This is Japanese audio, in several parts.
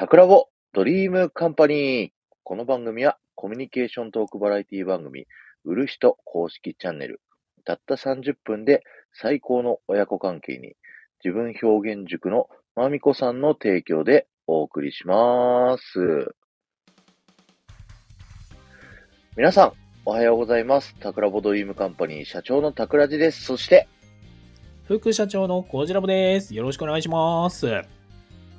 タクラボドリームカンパニー。この番組はコミュニケーショントークバラエティ番組、売る人公式チャンネル。たった30分で最高の親子関係に、自分表現塾のまみこさんの提供でお送りします。皆さん、おはようございます。タクラボドリームカンパニー社長のタクラジです。そして、副社長のコジラボです。よろしくお願いします。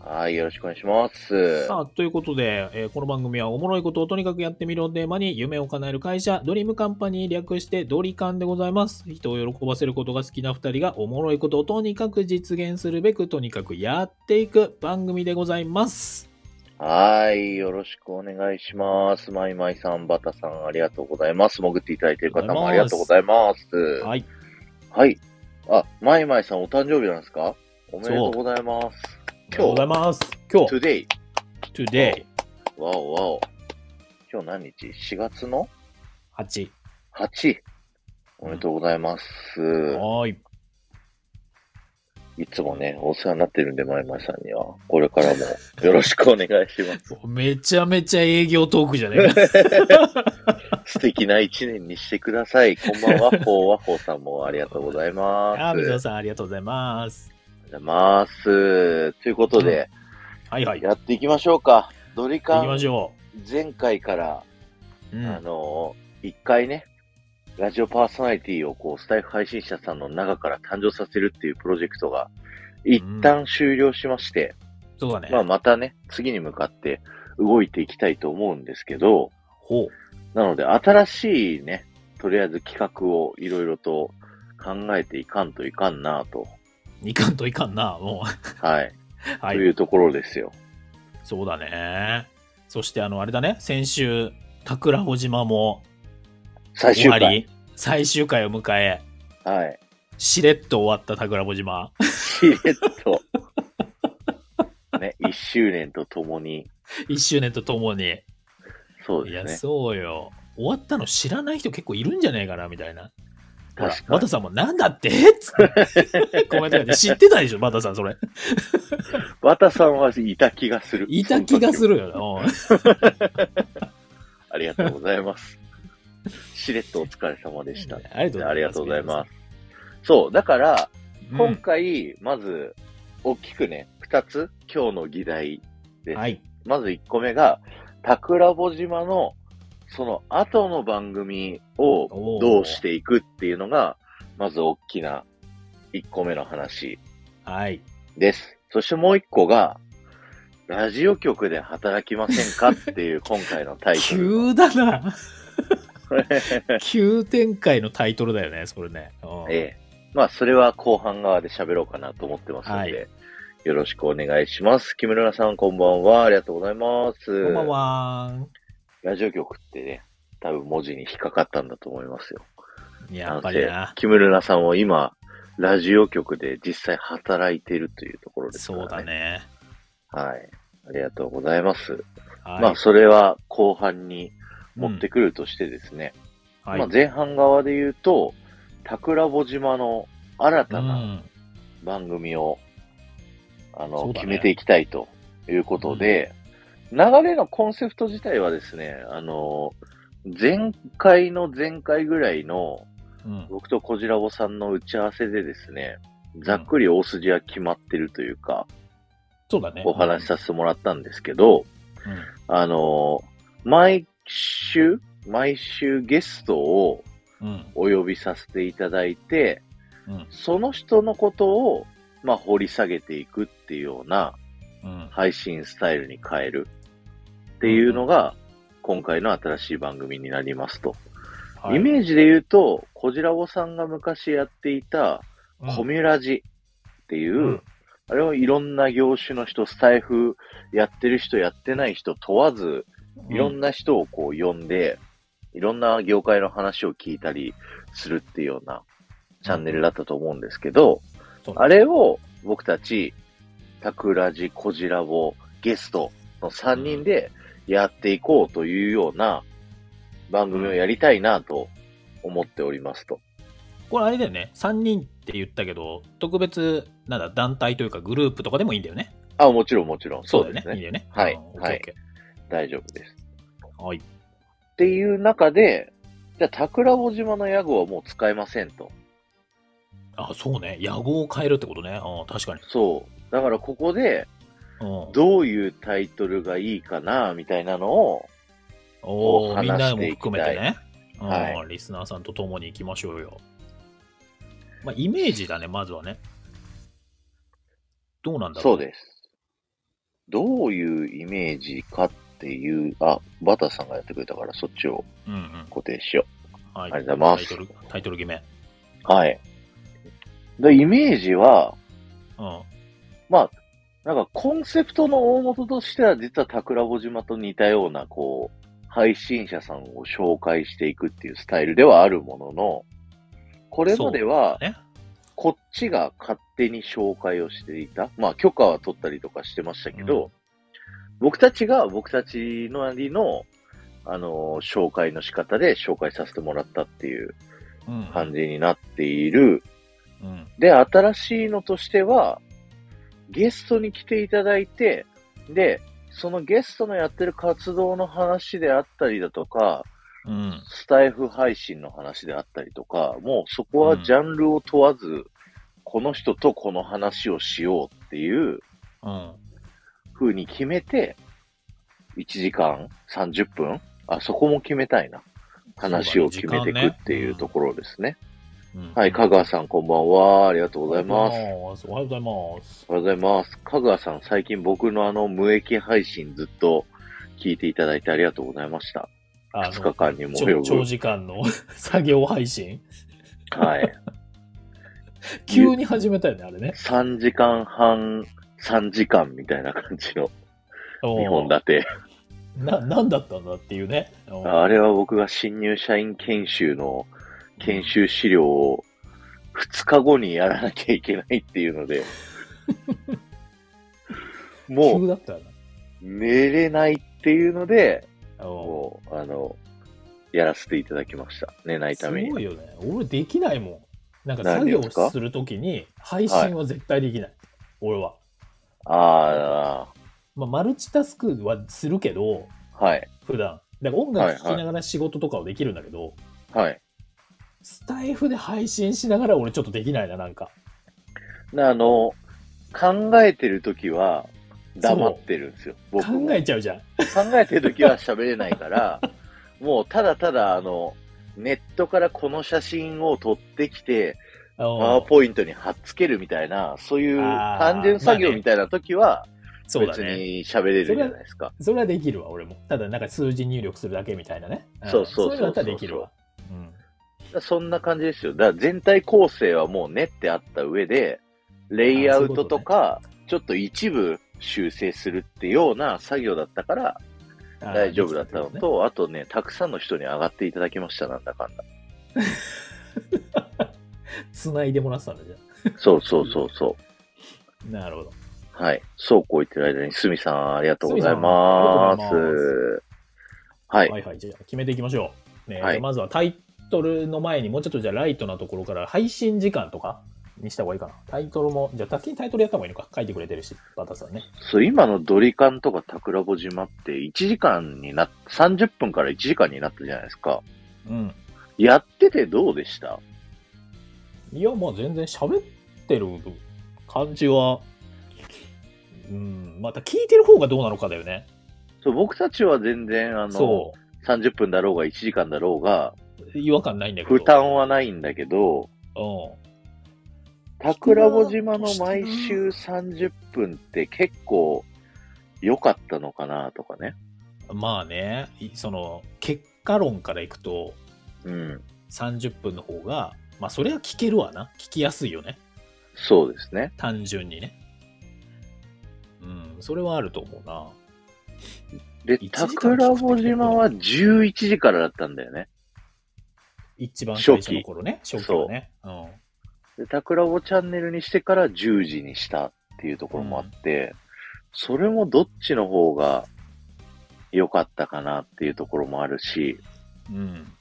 はい、よろしくお願いします。さあ、ということで、えーこの番組はおもろいことをとにかくやってみるをテーマに夢を叶える会社、ドリームカンパニー略してドリカンでございます。人を喜ばせることが好きな二人がおもろいことをとにかく実現するべく、とにかくやっていく番組でございます。はい、よろしくお願いします。マイマイさん、バタさん、ありがとうございます。潜っていただいている方もありがとうございます。はい。はい。あ、マイマイさん、お誕生日なんですか？おめでとうございます。ありがとうございます。今日、today。today、わおわお。今日何日 ?4 月の？8。8。おめでとうございます。はーい。いつもね、お世話になってるんで、マイマイさんには。これからもよろしくお願いします。めちゃめちゃ営業トークじゃねえか。素敵な一年にしてください。こんばんは、ほうわほうさんもありがとうございます。あ、水尾さんありがとうございます。ございます。ということで、はいはい。行やっていきましょうか。ドリカきまン、しょ前回から、う。うん。あのー、一回ね、ラジオパーソナリティをこう、スタイフ配信者さんの中から誕生させるっていうプロジェクトが、一旦終了しまして、そうだね。まあまたね、次に向かって動いていきたいと思うんですけど、ほう。なので、新しいね、とりあえず企画をいろいろと考えていかんといかんなと、いかんといかんな、もう。はい、はというところですよ。そうだね。そして、あの、あれだね、先週、桜穂島も最終回。終わり、最終回を迎え、はい。しれっと終わった桜穂島。しれっと。ね、一周年とともに、一周年とともに。いや、そうですね。そうよ。終わったの知らない人結構いるんじゃないかな、みたいな。確かにバタさんもなんだって？つって コメントで知ってたでしょ、バタさん、それ。バタさんはいた気がする。いた気がする。るよな。ありがとうございます。しれっとお疲れ様でした。ありがとうございます。そう、だから、うん。今回、まず、大きくね、二つ、今日の議題です。はい。まず一個目が、桜穂島の、その後の番組をどうしていくっていうのが、まず大きな一個目の話はい。です。そしてもう一個が、ラジオ局で働きませんかっていう今回のタイトル。急だな。急展開のタイトルだよね、それね。うんええ。まあ、それは後半側で喋ろうかなと思ってますので、はいよろしくお願いします。木村さん、こんばんは。ありがとうございます。こんばんは。ラジオ局ってね、多分文字に引っかかったんだと思いますよ。やっぱりな。木村さんは今、ラジオ局で実際働いているというところですね。そうだ。ね。はい。ありがとうございます。はい。まあ、それは後半に持ってくるとしてですね。うんはいまあ、前半側で言うと、桜穂島の新うたなん番組を、あの、そうだね決めていきたいということで、流れのコンセプト自体はですね、あの、前回の前回ぐらいの、うん。僕とこじらぼさんの打ち合わせでですね、ざっくり大筋は決まってるというか、そうだね。お話しさせてもらったんですけど、うん。あの、毎週、毎週ゲストをうん。お呼びさせていただいて、うん。その人のことを、まあ、掘り下げていくっていうようなうん。配信スタイルに変えるっていうのが、今回の新しい番組になりますと。はい。イメージで言うと、こじらぼさんが昔やっていた、うん。コミュラジっていう、うん。あれをいろんな業種の人、スタイフやってる人、やってない人問わず、いろんな人をこう呼んで、いろんな業界の話を聞いたりするっていうようなチャンネルだったと思うんですけど、あれを僕たち、タクラジ、コジラボ、ゲストの3人でやっていこうというような番組をやりたいなと思っておりますと。これあれだよね。3人って言ったけど、特別、なんだ、団体というかグループとかでもいいんだよね。あ、もちろんもちろん。そうだよね。ですいいよね。はいはい大丈夫です。ーはい。っていう中で、じゃあ、桜穂島の屋号はもう使えませんと。あ、そうね。野号を変えるってことね。うん、確かに。そう。だからここで、うん。どういうタイトルがいいかな、みたいなのを、おみんなも含めてね。うんはリスナーさんと共に行きましょうよ。まあ、イメージだね、まずはね。どうなんだろう。そうです。どういうイメージかっていう、あ、バターさんがやってくれたから、そっちをうんうん。固定しよはい。ありがとうございますタイトル、タイトル決め。う。はい。で、イメージは、うん。まあ、なんかコンセプトの大元としては、実は桜穂島と似たような、こう、配信者さんを紹介していくっていうスタイルではあるものの、これまでは、ね。こっちが勝手に紹介をしていた。まあ、許可は取ったりとかしてましたけど、うん僕たちが僕たちのなりの、あのー紹介の仕方で紹介させてもらったっていううん。感じになっている。うん。で、新しいのとしては、ゲストに来ていただいて、で、そのゲストのやってる活動の話であったりだとか、うん。スタイフ配信の話であったりとか、もうそこはジャンルを問わず、この人とこの話をしようっていううん。風に決めて、1時間30分？あ、そこも決めたいな。話を決めていくっていうところですね。うんはい、香川さんこんばんは。ありがとうございます。おはようございます。おはようございます。香川さん、最近僕のあの無益配信ずっと聞いていただいてありがとうございました。あの2日間にも及ぶ長長時間の 作業配信？はい。急に始めたよね、あれね。3時間半、3時間みたいな感じの2本立て。な、なんだったんだっていうね。おあれは僕が新入社員研修の研修資料を2日後にやらなきゃいけないっていうので、もう。寝れないっていうので、おもう、あの、やらせていただきました。寝ないすためにご。いよね。俺できないもん。なんか何作業でするときに配信は絶対できない。俺は。あまあ、マルチタスクはするけど、あ、はい、普段。だから音楽聴きながら仕事とかをできるんだけど、はい。スタイフで配信しながら俺ちょっとできないな、なんか。であの、考えてるときは黙ってるんですよ。僕も考えちゃうじゃん。考えてるときは喋れないから、もうただただあの、ネットからこの写真を撮ってきて、パワーポイントに貼っつけるみたいな、そういう単純作業みたいなときは、別そうだね。に喋れるじゃないですか。それはできるわ、俺も。ただ、なんか数字入力するだけみたいなね。んそうそうそうそうそういうのだったらできるわ。うん。そんな感じですよ。だから全体構成はもう練ってあった上で、レイアウトとか、ちょっと一部修正するってような作業だったから大丈夫だったのと、あとね、たくさんの人に上がっていただきました、なんだかんだ。た ね繋いでもらってたんだじゃそうそうそうそう。あ なるほど。はい。そうこう言ってる間に、すみさん、ありがとうございすます。はい。はいはい。じゃあ決めていきましょう。ねはいまずはタイトルの前にもうちょっとじゃあライトなところから配信時間とかにした方がいいかな。タイトルも、じゃあ先にタイトルやった方がいいのか。書いてくれてるし、バタさんね。そう、今のドリカンとか桜穂島って1時間になっ、30分から1時間になったじゃないですか。うん。やっててどうでした？いや、まあ全然喋ってる感じは、うん、また聞いてる方がどうなのかだよね。そう、僕たちは全然、あの、そ30分だろうが1時間だろうが、う。違和感ないんだけど。負担はないんだけど、うん。桜穂島の毎週30分って結構良かったのかなとかね。まあね、いその、結果論からいくと、うん。30分の方が、まあそれは聞けるわな。聞きやすいよね。そうですね。単純にね。うん、それはあると思うな。で1時間桜穂島は11時からだったんだよね。一番最初の頃ね。初期はね。うん。で、桜穂チャンネルにしてから10時にしたっていうところもあって、それもどっちの方が良かったかなっていうところもあるし、うん。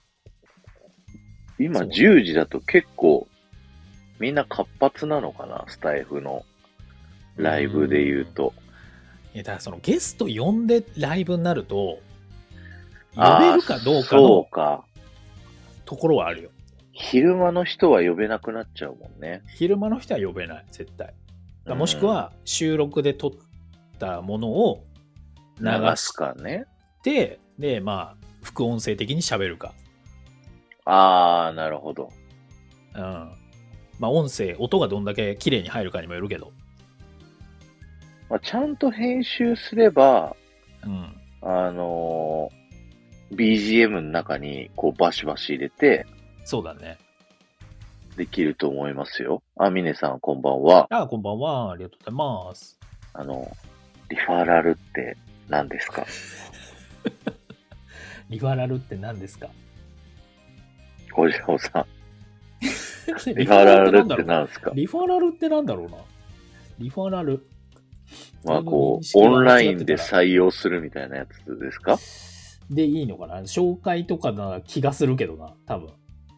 今そう10時だと結構みんな活発なのかなスタイフのライブで言うと。いやだからそのゲスト呼んでライブになると、呼べるかどうかそのうか。ところはあるよ。昼間の人は呼べなくなっちゃうもんね。昼間の人は呼べない、絶対。だもしくは収録で撮ったものをうん、流流すしかね。て、で、まあ、副音声的に喋るか。ああ、なるほど。うん。まあ、音声、音がどんだけ綺麗に入るかにもよるけど。まあ、ちゃんと編集すれば、うん。あのー BGM の中にこうバシバシ入れてそうだね。できると思いますよ。あ、ミネさんこんばんは。あ、こんばんは。ありがとうございます。あの、リファラルって何ですか？リファラルって何ですか？小次郎さん。リ リファラルって何ですか？リファラルってなんだろうな？リファラル。まあこう、オンラインで採用するみたいなやつですか？でいいのかな？紹介とかな気がするけどな、多分。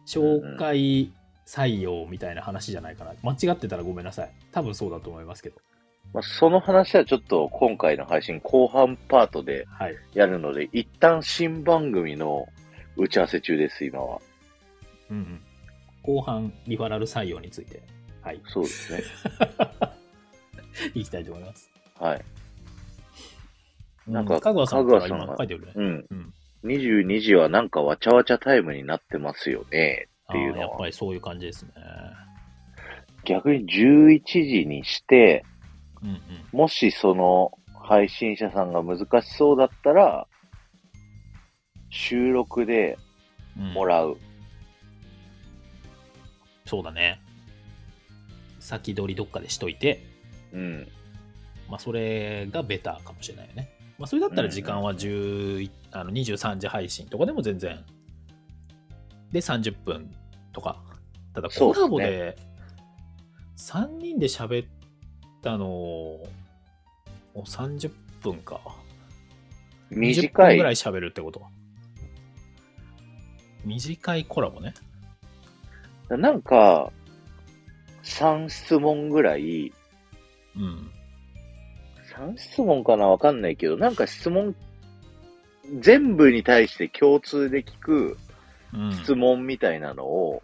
紹介採用みたいな話じゃないかな。間違ってたらごめんなさい。多分そうだと思いますけど。まあ、その話はちょっと今回の配信後半パートではい。やるので、一旦新番組の打ち合わせ中です、今は。うんうん。後半、リファラル採用について、はい。そうですね。いきたいと思います。はい。うんなんかかぐわさんか書いてるね。うん。うん。22時はなんかわちゃわちゃタイムになってますよね。っていうのはやっぱりそういう感じですね。逆に11時にして、うんうん。もしその配信者さんが難しそうだったら、収録でうんもらう。そうだね。先取りどっかでしといて、うん。まあ、それがベターかもしれないよね。まあ、それだったら時間は10あの23時配信とかでも全然。で、30分とか。ただ、コラボで3人で喋ったのをもう30分か。20短い分ぐらい喋るってこと短いコラボね。なんか、3質問ぐらい、うん。3質問かなわかんないけど、なんか質問、全部に対して共通で聞くうん。質問みたいなのを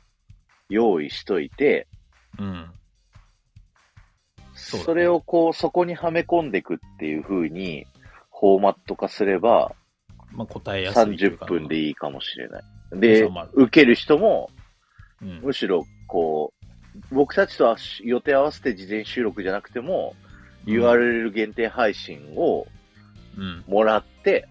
用意しといて、うん。そうだねそれをこう、そこにはめ込んでいくっていう風に、フォーマット化すれば、まあ、答えやすいという30か。分でいいかもしれない。で受ける人も、うん。むしろ、こう、僕たちとは予定合わせて事前収録じゃなくても、URL 限定配信をうん。もらって、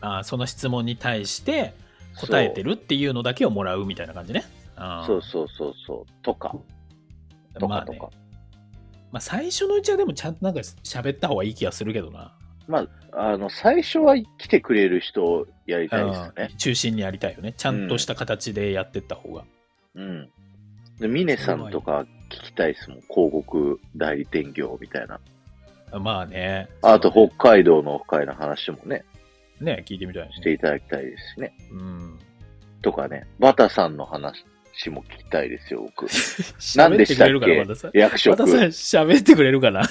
あーその質問に対して答えてるっていうのだけをもらうみたいな感じね。あーそうそうそうそう、とか、とまあねかとか。まあ、最初のうちはでもちゃんとなんか喋った方がいい気がするけどな。まあ、あの、最初は来てくれる人をやりたいですよねうん。中心にやりたいよね。ちゃんとした形でやってった方が。うん。で、ミネさんとか聞きたいですもん。広告代理店業みたいな。まあね。あと、北海道のオフ会の話もね、ねね、聞いてみたいねしていただきたいですしね。うん。とかね、バタさんの話も聞きたいですよ、僕。何でしてたっくれるかさん。役職ま。たさん喋ってくれるかな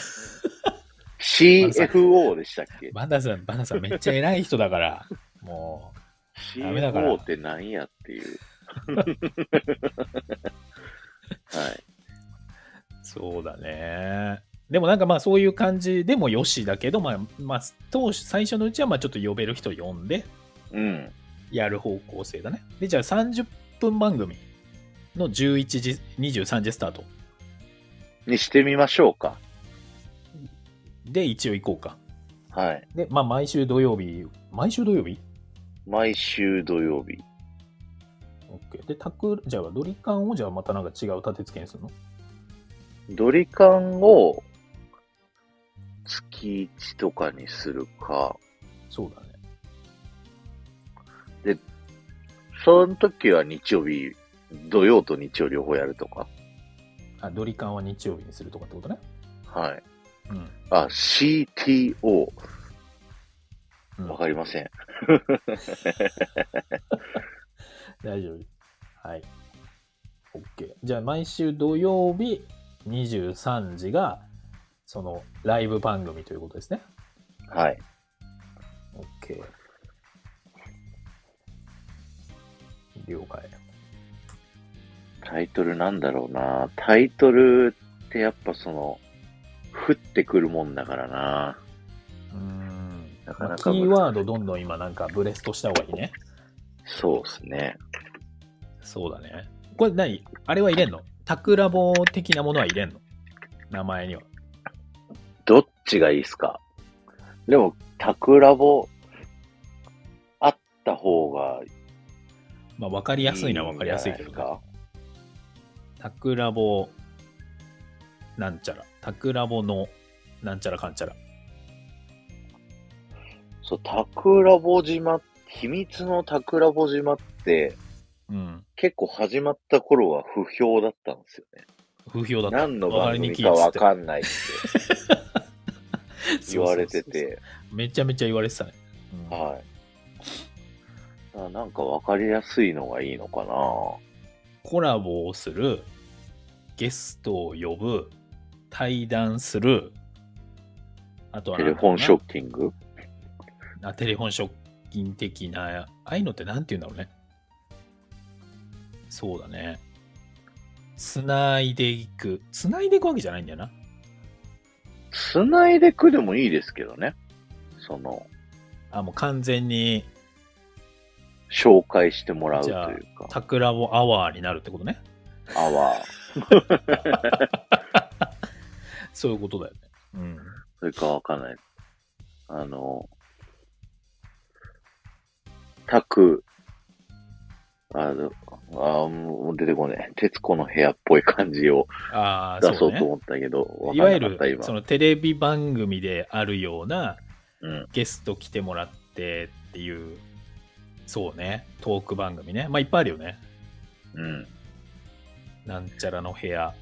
CFO でしたっけ？バナさん、バナさんめっちゃ偉い人だから。もダメだから ?CFO って何やっていう。はい。う、そうだね。でもなんかまあそういう感じでもよしだけど、まあ、まあ、当初、最初のうちはまあちょっと呼べる人呼んでうん。やる方向性だね。で、じゃあ30分番組の11時、23時スタートにしてみましょうか。で一応行こうか。はい。で、まあ毎週土曜日、毎週土曜日？毎週土曜日。?OK。で、タク、じゃあドリカンをじゃあまたなんか違う立て付けにするの？ドリカンを月1とかにするか。そうだね。その時は日曜日、土曜と日曜両方やるとか。あ、ドリカンは日曜日にするとかってことね。はい。うん。あ、CTO。うんわかりません。大丈夫。はい。OK。じゃあ、毎週土曜日23時が、そのライブ番組ということですね。はい。OK。了解。タイトルなんだろうな。タイトルってやっぱその、降ってくるもんだからな。うん。なかまあキなかーワードどんどん今なんかブレストした方がいいね。そうですね。そうだね。これ何？あれは入れんの？タクラボ的なものは入れんの？名前には。どっちがいいですか？でも、タクラボ、あった方がまあ分かりいいやすいのは分かりやすいけどね。タクラボなんちゃら。タクラボのなんちゃらかんちゃら。そう、タクラボ島、秘密のタクラボ島って、うん。結構始まった頃は不評だったんですよね。不評だった。何の番組かわくいっつってかんないって 言われてて、めちゃめちゃ言われてたね。うんはい。なんかわかりやすいのがいいのかなコラボをする、ゲストを呼ぶ、対談する、あとはテレフォンショッキング？あテレフォンショッキン的な、ああいうのってなんて言うんだろうね。そうだね。つないでいく。つないでいくわけじゃないんだよな。つないでくでもいいですけどね。その、あ、もう完全に紹介してもらうとじゃあいうか、タクラボアワーになるってことね。アワー。そういうことだよね。うん。それかわかんない。あの、タク、あの、あもう出てこねえ。徹子の部屋っぽい感じをああ、出そうねと思ったけど、わいわゆるかんなかった、今。そのテレビ番組であるようなうん。ゲスト来てもらってっていう、そうね、トーク番組ね。まあいっぱいあるよね。うん。なんちゃらの部屋。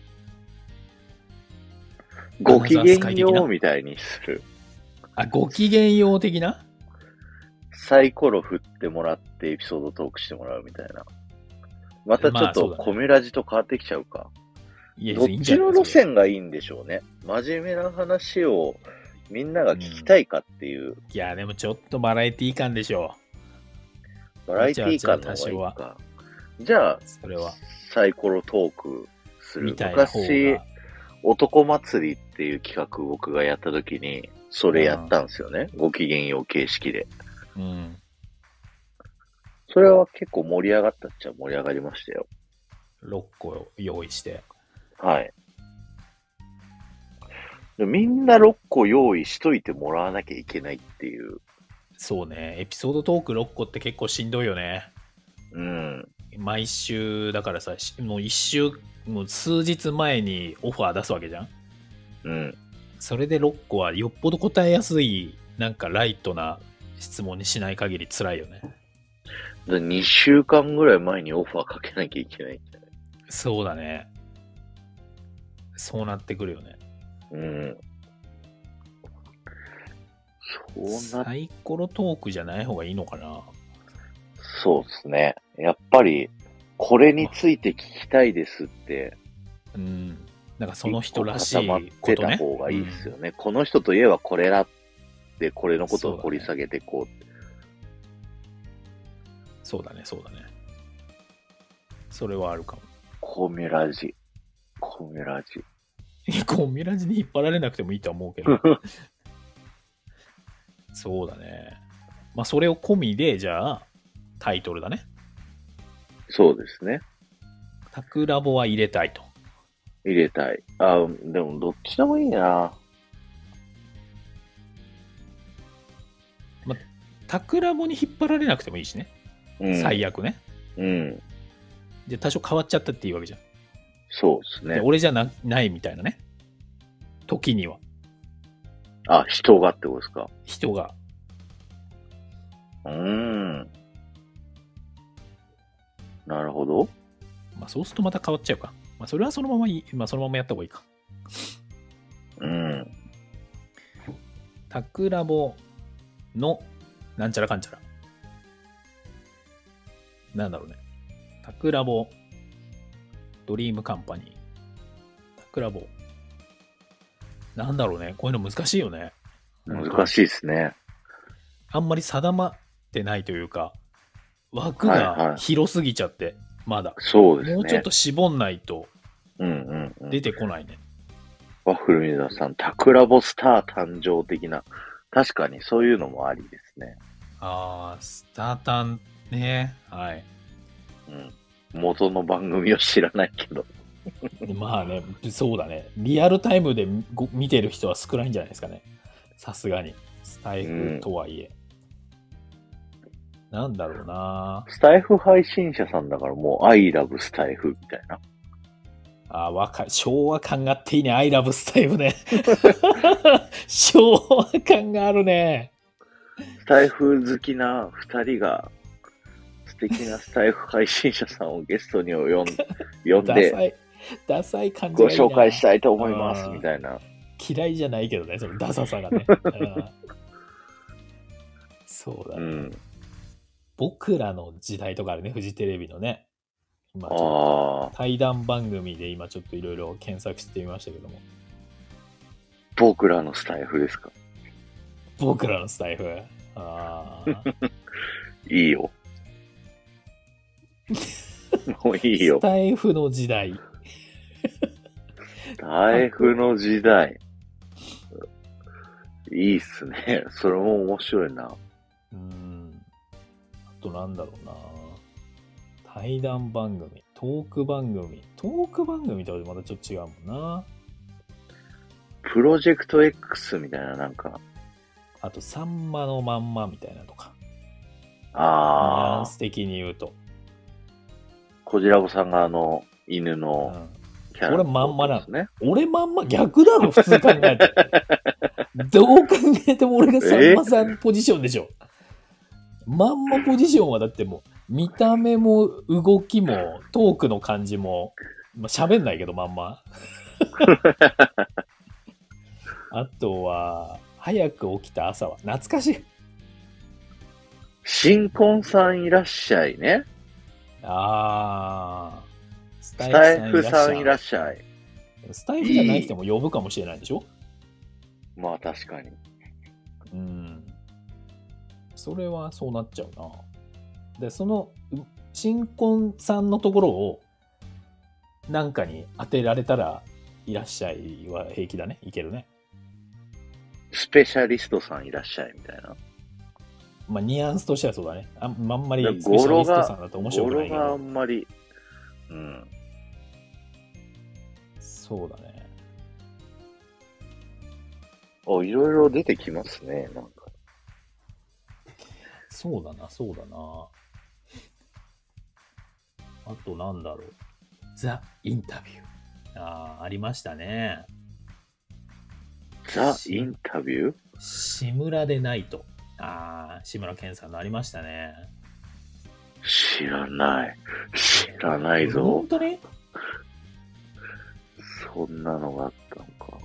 ご機嫌アナザースカイ的な？ようみたいにする。あ、ご機嫌よう的な？サイコロ振ってもらってエピソードトークしてもらうみたいな。またちょっとコミュラジと変わってきちゃうか。どっちの路線がいいんでしょうね。真面目な話をみんなが聞きたいかっていう、いや、でもちょっとバラエティ感でしょバラエティー感の方がいいじゃあか。じゃあ、う。それは。サイコロトークする昔が。、男祭りっていう企画僕がやった時に、それやったんですよね。ご機嫌よう形式で。うん。それは結構盛り上がったっちゃ盛り上がりましたよ。6個用意して。はい。でみんな6個用意しといてもらわなきゃいけないっていう。そうね、エピソードトーク6個って結構しんどいよね。うん。毎週、だからさ、しもう一週、もう数日前にオファー出すわけじゃん？うん。それで6個はよっぽど答えやすい、なんかライトな質問にしない限り辛いよね。で2週間ぐらい前にオファーかけなきゃいけないんじゃない？そうだね。そうなってくるよね。うん。そうな、サイコロトークじゃない方がいいのかな？そうですね。やっぱり、これについて聞きたいですって、うん。なんかその人らし一個固まっいこてとね。た方がいいですよね。この人といえばこれだって、これのことを掘り下げていこうって。そうだね、そうだね。それはあるかも。コミュラジ。コミュラジ。コミュラジに引っ張られなくてもいいとは思うけど。そうだね。まあ、それを込みで、じゃあ、タイトルだね。そうですね。タクラボは入れたいと。入れたい。あ、でもどっちでもいいな。タクラボに引っ張られなくてもいいしね。うん。最悪ね。うん。で、多少変わっちゃったっていいわけじゃん。そうですね。俺じゃなないみたいなね。時には。あ、人がってことですか。人が。うーん。なるほど。まあ、そうするとまた変わっちゃうか。まあ、それはそのままいい。まあ、そのままやった方がいいか。うん。タクラボのなんちゃらかんちゃら。なんだろうね。タクラボ、ドリームカンパニー。タクラボ。なんだろうね。こういうの難しいよね。難しいですね。あんまり定まってないというか、枠はいはいが広すぎちゃって、まだ。そうですね。もうちょっと絞んないとうんうんうん。出てこないね。ワッフルミザさん、タクラボスター誕生的な。確かにそういうのもありですね。あー、スタータンね。はい。うん。元の番組を知らないけど。で まあね、そうだね。リアルタイムでご見てる人は少ないんじゃないですかね。さすがに。スタイフとはいえ。なんだろうなスタイフ配信者さんだからもう、I love スタイフみたいな。あー、若い。昭和感があっていいね。アイラブスタイフね。昭和感があるね。スタイフ好きな二人が、素敵なスタイフ配信者さんをゲストに呼ん 呼んで、ダサい。ダサい感じごがいいな紹介したいと思います、うんみたいな。嫌いじゃないけどね、そのダサさがね。うんそうだね、うん。僕らの時代とかあるね、フジテレビのね。今ちょっとああ、対談番組で今ちょっといろいろ検索してみましたけども。僕らのスタイフですか？僕らのスタイフ？あー いいよ。もういいよス。タイフの時代。スタイフの時代。いいっすね。それも面白いな。うん。あとなんだろうな。対談番組、トーク番組。トーク番組とはまたちょっと違うもんな。プロジェクト X みたいな、なんか、あと、さんまのまんまみたいなとか。ニュアああ、ンス的に言うと。コジラボさんがあの、犬うのんキャラ、俺まんまなのですね。俺まんま逆だろ、普通考えて。どう考えても俺がさんまさんポジションでしょ。まんまポジションはだってもう、見た目も動きもトークの感じも、まあ、喋んないけどまんま。あとは、早く起きた朝は懐かしい。新婚さんいらっしゃいね。あー。ススタイフさんいらっししゃい。ゃい。スタイフじゃない人も呼ぶかもしれないでしょ？まあ確かに。うん。それはそうなっちゃうな。で、その、う新婚さんのところを、なんかに当てられたら、いらっしゃいは平気だね。いけるね。スペシャリストさんいらっしゃいみたいな。まあ、ニュアンスとしてはそうだね。ああんまりでスペシャリストさんだと面白語くないけ呂があど。んまり、うん。そうだね。お、いろいろ出てきますね、なんか。そうだな、そうだな。あとなんだろう。ザ・インタビュー。ああ、ありましたね。ザ・インタビュー？志村でないと。ああ、志村けんさんのありましたね。知らない。知らないぞ本。当に？そんなのがあったのか。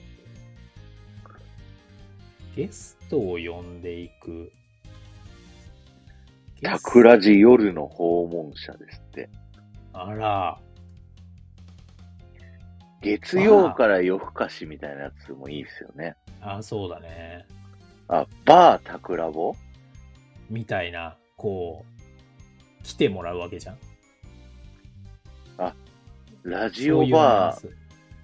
ゲストを呼んでいく。ゲスタクラジ夜の訪問者ですって。あら、月曜から夜更かしみたいなやつもいいですよね。あそうだね。あ、バータクラボ？みたいな、こう、来てもらうわけじゃん。ラジオバース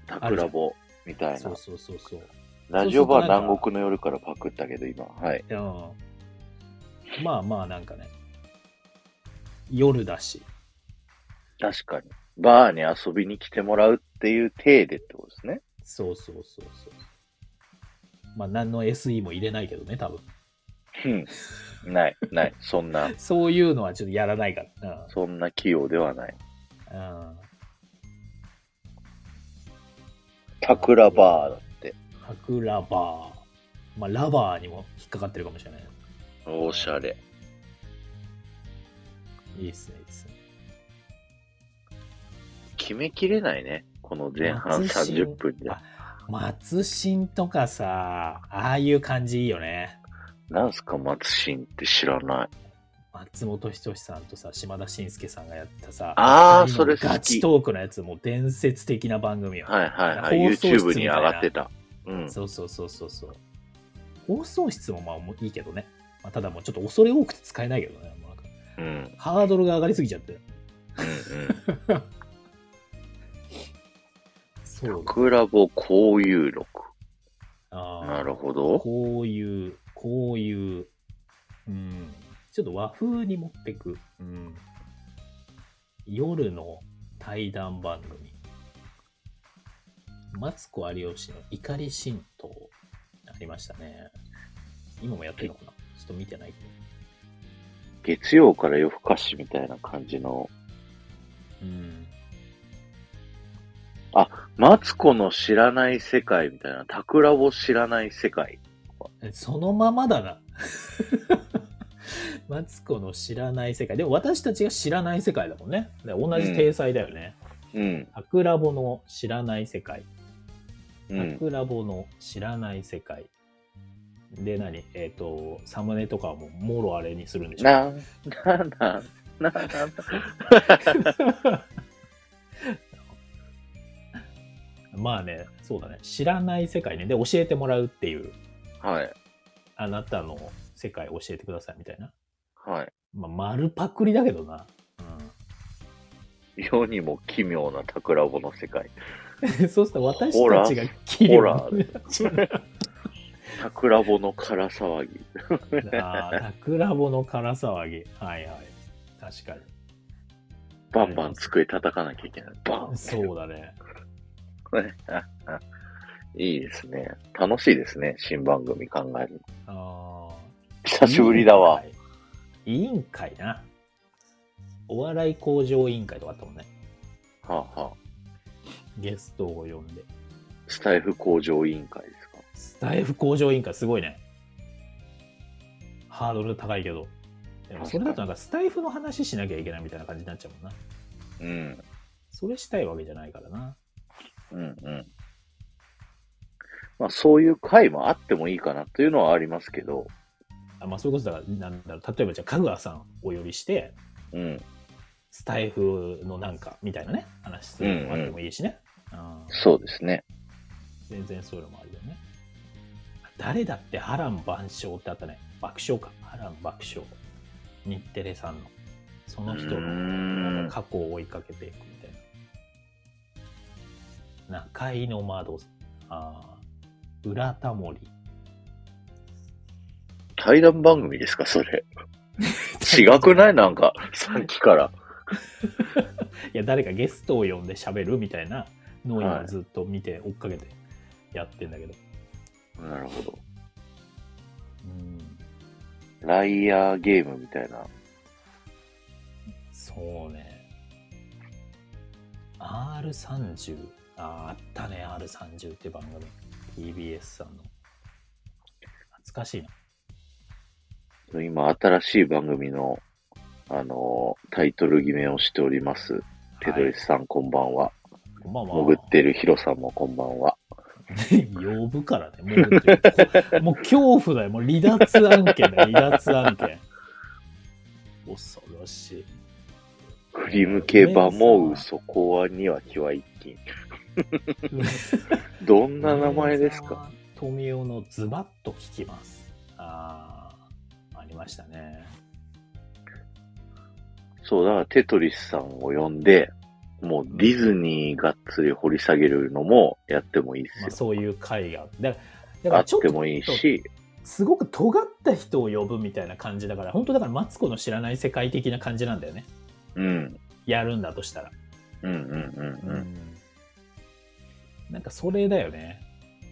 タクラボみたいなそう。そうそうそう。ラジオバー南国の夜からパクったけど今。はい。うん。まあまあ、なんかね。夜だし。確かに。バーに遊びに来てもらうっていう体でってことですね。そうそうそうそう。まあ、何の SE も入れないけどね、多分。うん。ない、ない。そんな、そういうのはちょっとやらないから。そんな器用ではない。うん。うん。タクラバーだって。タクラバー。まあ、ラバーにも引っかかってるかもしれない。おしゃれ。いいっすね、いいっすね。決めきれないね。この前半松新30分で。あ松新とかさ、ああいう感じいいよね。なんすか、松新って知らない。松本人志さんとさ、島田紳介さんがやったさ、あー二人のそれガチトークのやつ、もう伝説的な番組よ。はいはいはい。放送室 YouTube に上がってた。うん。そうそうそうそうそう。放送室もまあいいけどね。まあ、ただもうちょっと恐れ多くて使えないけどね。もうなん。ハードルが上がりすぎちゃって。うん。そうだ。クラボ交友録。あーなるほど。こういう、こういう、うん。ちょっと和風に持ってく。うん。夜の対談番組。マツコ有吉の怒り神道。ありましたね。今もやってるのかな？ちょっと見てないけ月曜から夜更かしみたいな感じの。ど。うん。マツコの知らない世界みたいな。タクラボ知らない世界。えそのままだな。マツコの知らない世界。でも私たちが知らない世界だもんね。で同じ体裁だよね。うん。タクラボの知らない世界。うん。タクラボの知らない世界。で何、えっ、と、サムネとかはもう、もろあれにするんでしょ？なん、なん、なん、なん、なん、まあね、そうだね。知らない世界ね。で、教えてもらうっていう、はい。あなたの世界教えてくださいみたいな。はい。まあ、丸パクリだけどな。世にも奇妙なタクラボの世界。うん。そうすると私たちがキリホラタクラボ の空騒ぎ。ああ、タクラボの空騒ぎ。はいはい。確かバンバン机叩かなきゃいけない。バンに。そうだね。いいですね。楽しいですね。新番組考えるの。ああ。久しぶりだわ。委員会。委員会な。お笑い向上委員会とかあったもんね。はあ、はあ、ゲストを呼んで。スタイフ向上委員会ですか？スタイフ向上委員会すごいね。ハードル高いけど。でもそれだとなんかスタイフの話しなきゃいけないみたいな感じになっちゃうもんな。うん。それしたいわけじゃないからな。うんうん。まあそういう会もあってもいいかなというのはありますけど、あまあそういうことだから、なんだろう、例えばじゃあ、かぐわさんをお呼びして、うん。スタイフのなんかみたいなね、話するのもあってもいいしね。うんそうですね。全然そういうのもあるよね。誰だって波乱万象ってあったね。爆笑か。波乱爆笑。日テレさんの。その人の過去を追いかけていく。中井の窓。ああ。裏タモリ。対談番組ですか、それ。違くない？なんか、さっきから。いや、誰かゲストを呼んで喋るみたいなのをはい今ずっと見て追っかけてやってんだけど。なるほど。うん。ライアーゲームみたいな。そうね。R30。ああったね、R30 って番組。TBS さんの。懐かしいな。今、新しい番組の、あのータイトル決めをしております。テドリスさん、こんばんは。こんばんは。潜ってるヒロさんもこんばんは。呼ぶからね。潜ってる もう恐怖だよ。もう離脱案件だよ。離脱案件。恐ろしい。振り向けばもうそこはには気は一金。どんな名前ですか？富雄のズバッと聞きます。ああ、ありましたね。そう、だからテトリスさんを呼んで、もうディズニーがっつり掘り下げるのもやってもいいですまあ、よ。そういう会が。だだかあらちょってもいいし、すごく尖った人を呼ぶみたいな感じだから、本当だからマツコの知らない世界的な感じなんだよね。うん。やるんだとしたら。うんうんうんうん。なんかそれだよね。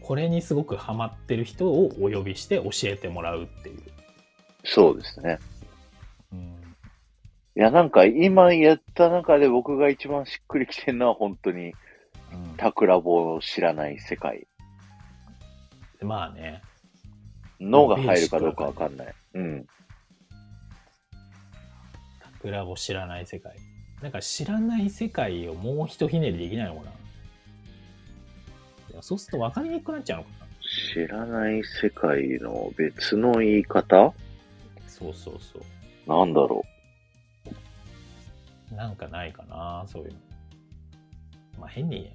これにすごくハマってる人をお呼びして教えてもらうっていう。そうですね。うん、いや、なんか今やった中で僕が一番しっくりきてるのは本当にうんタクラボを知らない世界まあね。のが入るかどうかわかんない。うん。タクラボ知らない世界。なんか知らない世界をもうひとひねりできないのかないやそうすると分かりにくくなっちゃうのかな知らない世界の別の言い方？そうそうそう。なんだろなんかないかなそういうの。まあ変に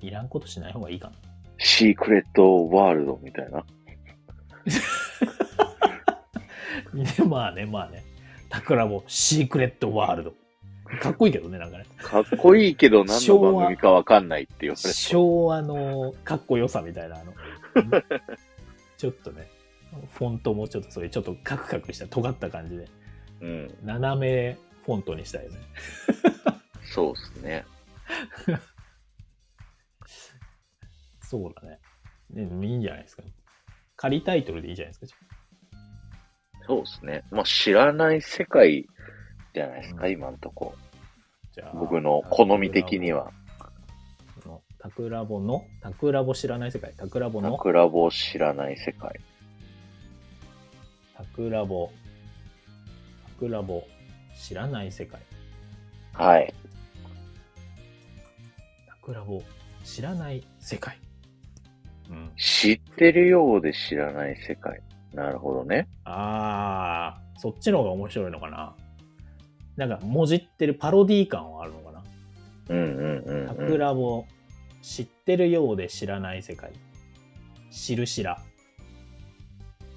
いらんことしない方がいいかな。う。シークレットワールドみたいな？でまあね、まあね。桜もシークレットワールド。かっこいいけどね、なんかね。かっこいいけど何の番組かわかんないって言われて。昭和のかっこよさみたいな、あの、ちょっとね、フォントもちょっとそういうちょっとカクカクした尖った感じで、うん。斜めフォントにしたいよね。そうっすね。そうだね。ねいいんじゃないですか。仮タイトルでいいじゃないですか。そうっすね。まあ知らない世界じゃないですか、うん今んとこ。じゃあ僕の好み的には。の。タクラボの、タクラボ知らない世界？タクラボの、桜棒知らない世界。タクラボ、タクラボ知らない世界。はい。タクラボ知らない世界。うん。知ってるようで知らない世界。なるほどね。あー、そっちの方が面白いのかな。なんか、もじってるパロディ感はあるのかな？うんうんうん、タうん。クラボ、知ってるようで知らない世界。知るしら。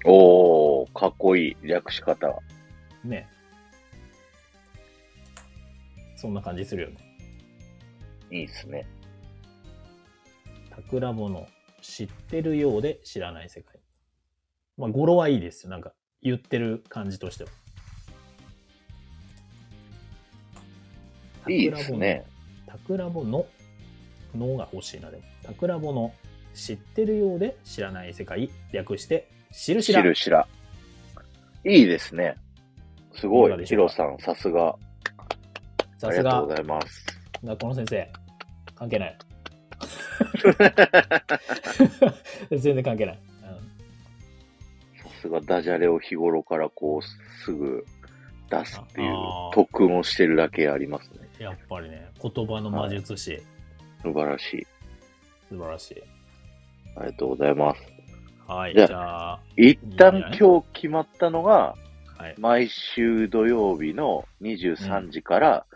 おー、かっこいい。略し方。ね。そんな感じするよね。いいっすね。タクラボの知ってるようで知らない世界。まあ、語呂はいいですよ。なんか、言ってる感じとしては。いいですね。タクラボの、のが欲しいな、でも。タクラボの知ってるようで知らない世界。略して、知るしら。知るしら。いいですね。すごい。ヒロさん、さすが。さすがありがとうご、ざいます。学校の先生。関係ない。全然関係ない。さすがダジャレを日頃からこう、すぐ出すっていう特訓をしてるだけありますね。うん、やっぱりね、言葉の魔術師、素晴らしい。素晴らしい。ありがとうございます。はい、じゃあじゃあ、一いいんじゃ旦今日決まったのが、はい。毎週土曜日の23時から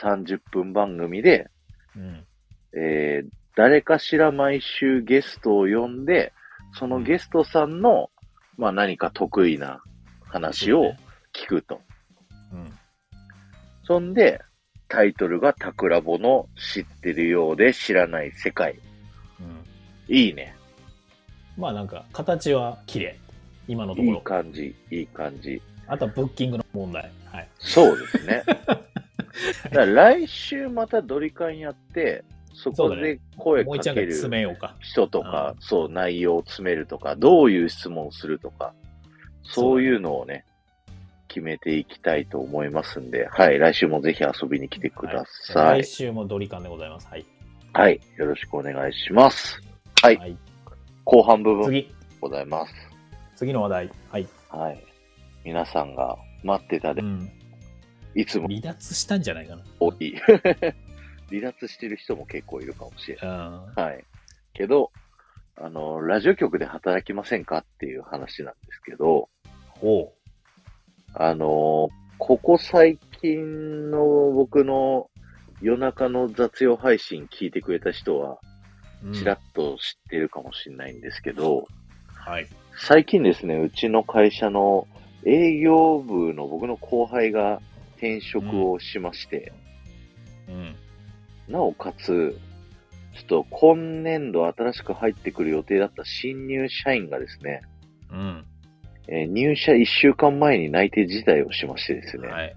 30分番組で、うん。えー誰かしら毎週ゲストを呼んで、そのゲストさんの、まあ何か得意な話を聞くと。うん。そんで、タイトルがタクラボの知ってるようで知らない世界。うん。いいね。まあなんか、形は綺麗。今のところ。いい感じ、いい感じ。あとはブッキングの問題。はい。そうですね。だから来週またドリカンやって、そこで声かける。人とか、そう、内容を詰めるとか、どういう質問をするとか、そういうのをね、決めていきたいと思いますんで、はい、来週もぜひ遊びに来てくださはいい。来週もドリカンでございます。はい。はい、よろしくお願いします。はい、はい。後半部分次、ございます。次の話題。はい。はい。皆さんが待ってたで、うん。いつも離脱したんじゃないか多い。離脱してる人も結構いるかもしれない。な。はい。けど、あの、ラジオ局で働きませんかっていう話なんですけど、うん。ほあの、ここ最近の僕の夜中の雑用配信聞いてくれた人は、ちらっと知ってるかもしれないんですけど、はい。最近ですね、うちの会社の営業部の僕の後輩が転職をしまして、うん。なおかつ、ちょっと今年度新しく入ってくる予定だった新入社員がですね、うん。えー入社1週間前に内定辞退をしましてですね、はい。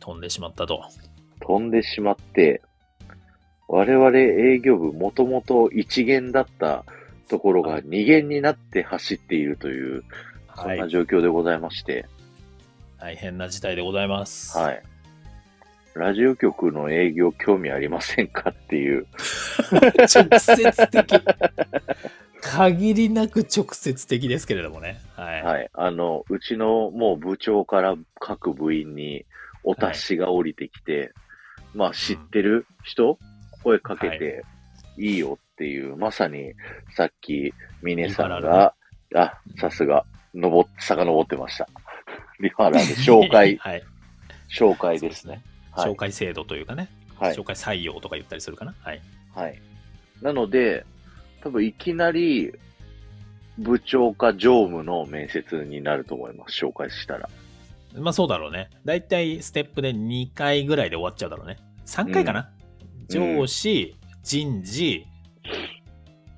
飛んでしまったと。飛んでしまって、我々営業部もともと一元だったところが二元になって走っているという、そは。んない状況でございまして、大変な事態でございます。はい。ラジオ局の営業興味ありませんかっていう、直接的。限りなく直接的ですけれどもね。はい。はい。あの、うちのもう部長から各部員にお達しが降りてきて、まあ知ってる人、声かけていいよっていう、まさにさっき峰さんが、あ、さすが、登っ、遡ってました。リファラル紹介、はい。紹介ですね。はい紹介制度というかね。はい紹。介採用とか言ったりするかな。はい。はい。なので、多分いきなり部長か常務の面接になると思います。紹介したら。まあそうだろうね。だいたいステップで2回ぐらいで終わっちゃうだろうね。3回かな、うん上司、人事、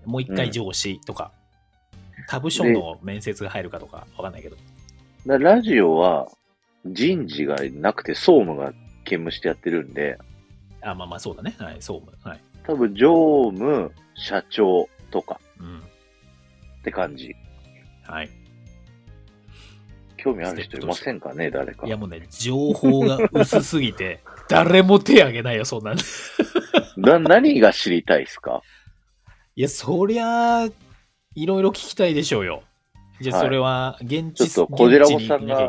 もう1回上司とか、他部署の面接が入るかとかわかんないけど。だラジオは人事がなくて総務が兼務してやってるんで、あ、まあまあそうだね。はい、総務。はい。多分常務、社長とかうん。って感じ。はい。興味ある人いませんかね、誰かい。やもうね、情報が薄すぎて、誰も手挙げないよ、そんなん。な、何が知りたいですか？いや、そりゃ、いろいろ聞きたいでしょうよ。じゃあ、はいそれは、現地、ちょっと小寺現地尾さんが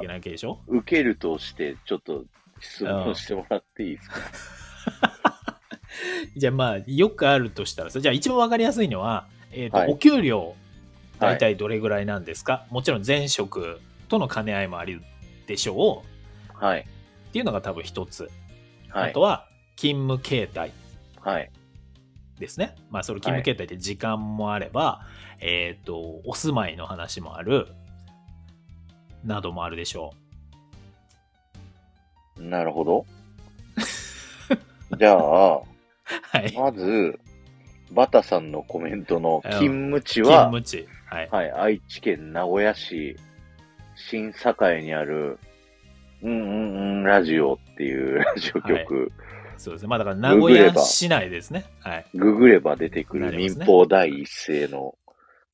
受けるとして、ちょっと質問してもらっていいですか？じゃあ、まあ、よくあるとしたらさ、じゃあ、一番わかりやすいのは、えっ、と、はいお給料、はい大体どれぐらいなんですか、もちろん前職との兼ね合いもあるでしょうはい。っていうのが多分一つ。はいあと。は、勤務形態はい。ですね。まあ、その勤務形態って時間もあれば、えっ、と、お住まいの話もある、などもあるでしょなるほど。じゃあ、う。はい。まず、バタさんのコメントの勤務地勤は、務地。はい。はい、愛知県名古屋市、新栄にある、うんうんうんラジオっていうラジオ局、そうですね。まあ、だから名古屋市内ですね。はい。ググれば出てくる民放第一声の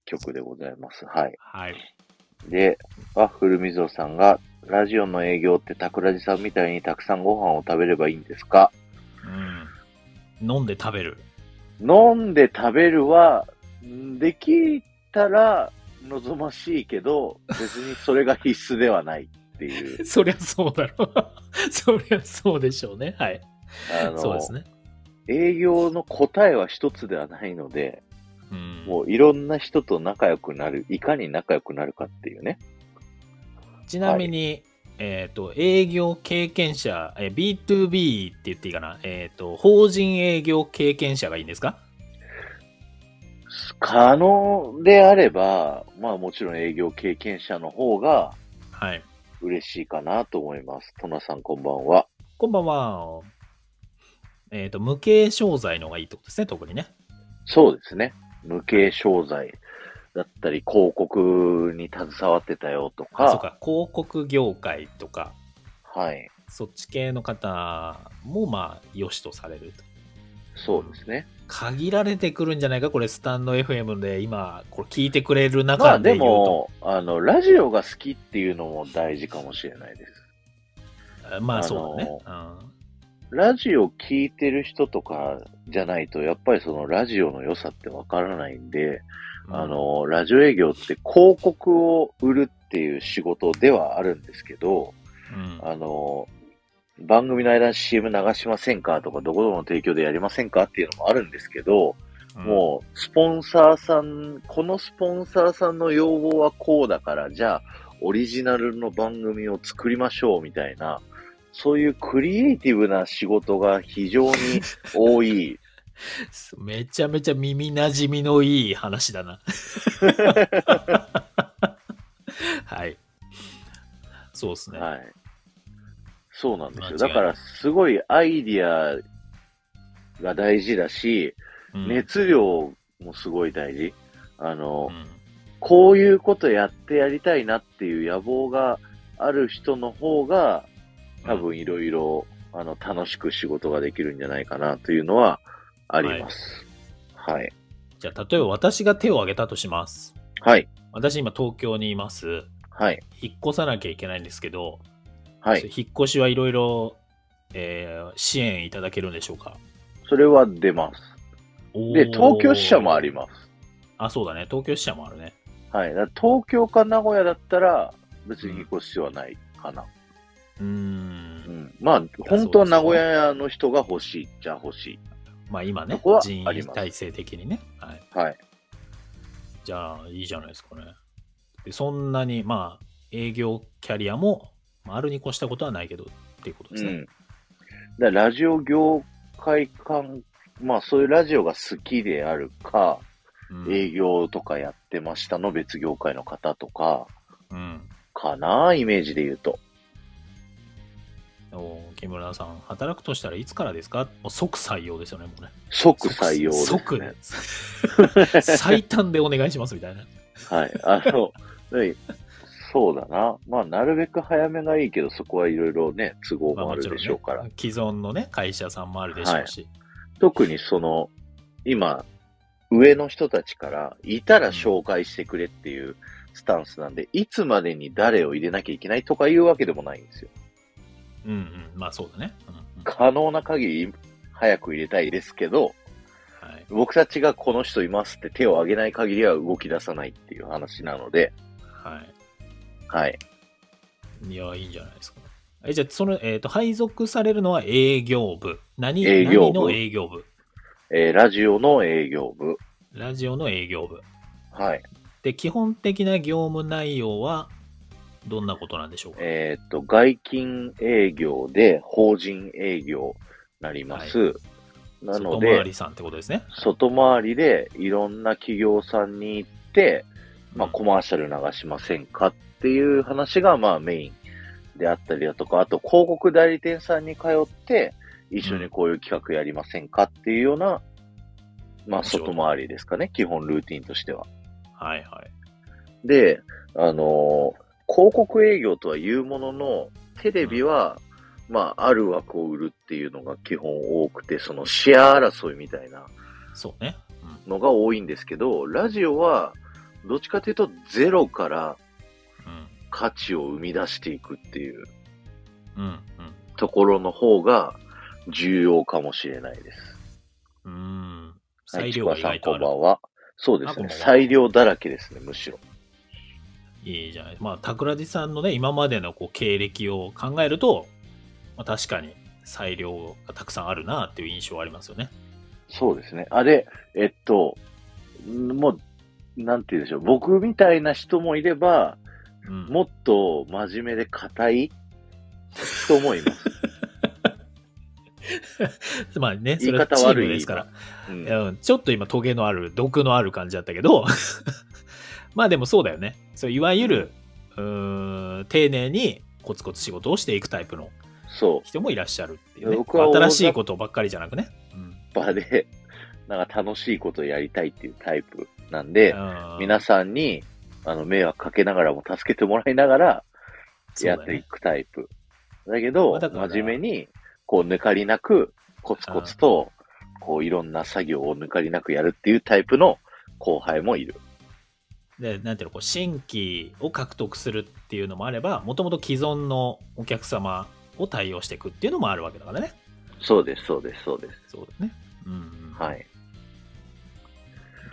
曲でございます。はい。はい。で、ワッフルみぞさんが、ラジオの営業って桜地さんみたいにたくさんご飯を食べればいいんですか？うん。飲んで食べる。飲んで食べるは、んできたら望ましいけど、別にそれが必須ではないっていう。そりゃそうだろう。そりゃそうでしょうね。はい。あの、そうですね。営業の答えは一つではないので、うん。もういろんな人と仲良くなる、いかに仲良くなるかっていうね。ちなみに、えっ、と、営業経験者、えー B2B って言っていいかな？えっ、と、法人営業経験者がいいんですか？可能であれば、まあもちろん営業経験者の方がはい。嬉しいかなと思います。トナさんこんばんは。こんばんは。えっ、と、無形商材の方がいいってことですね、特にね。そうですね。無形商材だったり、広告に携わってたよとあ、そうか、か、広告業界とか、はい。そっち系の方も、まあ、良しとされると。そうですね。限られてくるんじゃないかこれ、スタンド FM で今、これ聞いてくれるまあ中でで言うと。も、あの、ラジオが好きっていうのも大事かもしれないです。まあ、そうだね。ラジオ聞いてる人とかじゃないと、やっぱりそのラジオの良さってわからないんで、うん。あの、ラジオ営業って広告を売るっていう仕事ではあるんですけど、うん、あの、番組の間に CM 流しませんかとか、どこどこの提供でやりませんかっていうのもあるんですけど、うん、もう、スポンサーさん、このスポンサーさんの要望はこうだから、じゃあ、オリジナルの番組を作りましょうみたいな、そういうクリエイティブな仕事が非常に多い。めちゃめちゃ耳馴染みのいい話だな。はい。そうですね。はい。そうなんですよ。だから、すごいアイディアが大事だし、うん熱量もすごい大事。あの、うんこういうことやってやりたいなっていう野望がある人の方が、多分いろいろ、あの、楽しく仕事ができるんじゃないかなというのはあります。はい。じゃあ、例えば私が手を挙げたとします。はい。私今東京にいます。はい。引っ越さなきゃいけないんですけど、はい。引っ越しはいろいろ、えー支援いただけるんでしょうか？それは出ます。で、東京支社もあります。す。あ、そうだね。東京支社もあるね。はい。東京か名古屋だったら、別に引っ越す必要はないかな。うー。うんん。まあ、本当は名古屋の人が欲しいっちゃ欲しい。まあ今ね人員体制的にね。はい。はい。じゃあ、いいじゃないですかね。でそんなに、まあ、営業キャリアも、まあ、あるに越したことはないけど、っていうことですね。うん。だからラジオ業界間、まあそういうラジオが好きであるか、うん営業とかやってましたの別業界の方とか、うん。かなイメージで言うと。お木村さん、働くとしたらいつからですか？もう即採用ですよね、もうね。即採用でね。で。最短でお願いしますみたいな。はい。あの、ねそうだな。まあ、なるべく早めがいいけど、そこはいろいろね、都合まあもあるでしょうから。既存のね、会社さんもあるでしょうし。特にその、今、上の人たちから、いたら紹介してくれっていうスタンスなんで、いつまでに誰を入れなきゃいけないとかいうわけでもないんですよ。うんうん。まあそうだね。うんうん可能な限り早く入れたいですけど、はい。僕たちがこの人いますって手を挙げない限りは動き出さないっていう話なので、ははい。い。いや、いいんじゃないですか。え、じゃあ、その、えっ、と、配属されるのは営業部。何営業部何の営業部？えーラジオの営業部。ラジオの営業部。はい。で、基本的な業務内容は、どんなことなんでしょうか、えーっと、外勤営業で法人営業なります。なの外回で、りさんってことですね？外回りでいろんな企業さんに行って、まあ、うんコマーシャル流しませんかっていう話が、まあ、メインであったりだとか、あと、広告代理店さんに通って、一緒にこういう企画やりませんかっていうような、まあ、外回りですかね。基本ルーティンとしては。はいはい。で、あのー広告営業とは言うものの、テレビは、まあ、ある枠を売るっていうのが基本多くて、そのシェア争いみたいなそうね。うんのが多いんですけど、ラジオは、どっちかというと、ゼロからうん。価値を生み出していくっていううん。ところの方が重要かもしれないです。うん。うん。はい、裁ちくわさん量が意外とある。こんばんは。そうですね。あこんばんは裁量だらけですね、むしろ。いいじゃない。まあ、桜地さんのね、今までのこう経歴を考えると、まあ、確かに裁量がたくさんあるなっていう印象はありますよね。そうですね。あれ、えっと、んもう、なんて言うんでしょう。僕みたいな人もいれば、うん。もっと真面目で硬い人もいます。まあね、そ言いれはチー方悪いムですから。うんうん、ちょっと今、トゲのある、毒のある感じだったけど、まあでもそうだよね。そういわゆる、うーん、丁寧にコツコツ仕事をしていくタイプの。人もいらっしゃるっていうね。僕は大新しいことばっかりじゃなくね。うん場で、なんか楽しいことをやりたいっていうタイプなんで、皆さんに、あの、迷惑かけながらも助けてもらいながら、やっていくタイプ。だけど、まあだから真面目に、こう、抜かりなく、コツコツと、こう、いろんな作業を抜かりなくやるっていうタイプの後輩もいる。で、なんていうの、こう、新規を獲得するっていうのもあれば、もともと既存のお客様を対応していくっていうのもあるわけだからね。そうです、そうです、そうです。そうですね。うん、うん。はい。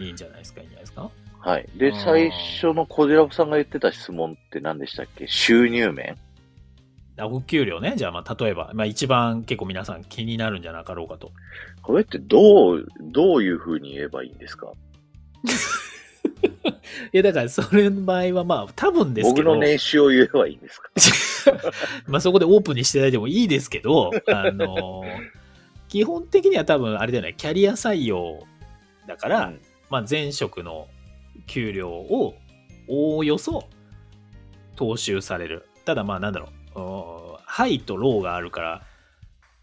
いいんじゃないですか、いいんじゃないですか？はい。で、最初のコジラボさんが言ってた質問って何でしたっけ？収入面？あお給料ね。じゃあ、まあ、例えば、まあ、一番結構皆さん気になるんじゃなかろうかと。これってどう、どういう風に言えばいいんですか？い や、だから、それの場合は、まあ、多分ですけど。僕の年収を言えばいいんですか？まあ、そこでオープンにしていただいてもいいですけど、あの基本的には多分、あれだよね、キャリア採用だから、うんまあ、前職の給料をおおよそ踏襲される。ただ、まあ、なんだろう、ハイとローがあるから、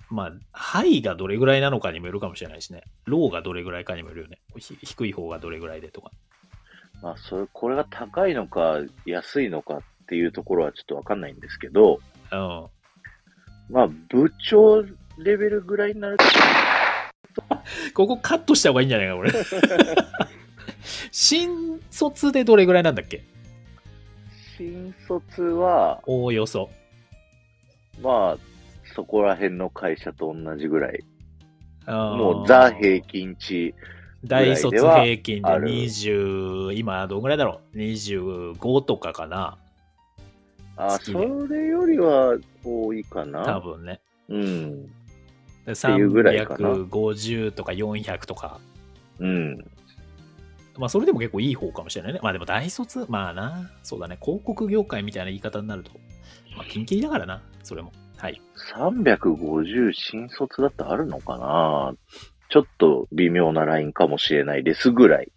まあ、ハイがどれぐらいなのかにもよるかもしれないしね。ローがどれぐらいかにもよるよね。ひ低い方がどれぐらいでとか。まあ、それ、これが高いのか安いのかっていうところはちょっとわかんないんですけど、うん。まあ、部長レベルぐらいになると、ここカットした方がいいんじゃないか、これ。新卒でどれぐらいなんだっけ？新卒は、おおよそ。まあ、そこら辺の会社と同じぐらい。ももう、ザ平均値。大卒平均である20、今どんぐらいだろう ?25 とかかな？あ、月そでれよりは多いか多な。分ね。うん。でいうぐらいかな350とか400とか。うん。まあ、それでも結構いい方かもしれないね。まあでも大卒、まあな。そうだね。広告業界みたいな言い方になると。まあ、キンキリだからな。それも。はい。350新卒だってあるのかな？ちょっと微妙なラインかもしれないですぐらい。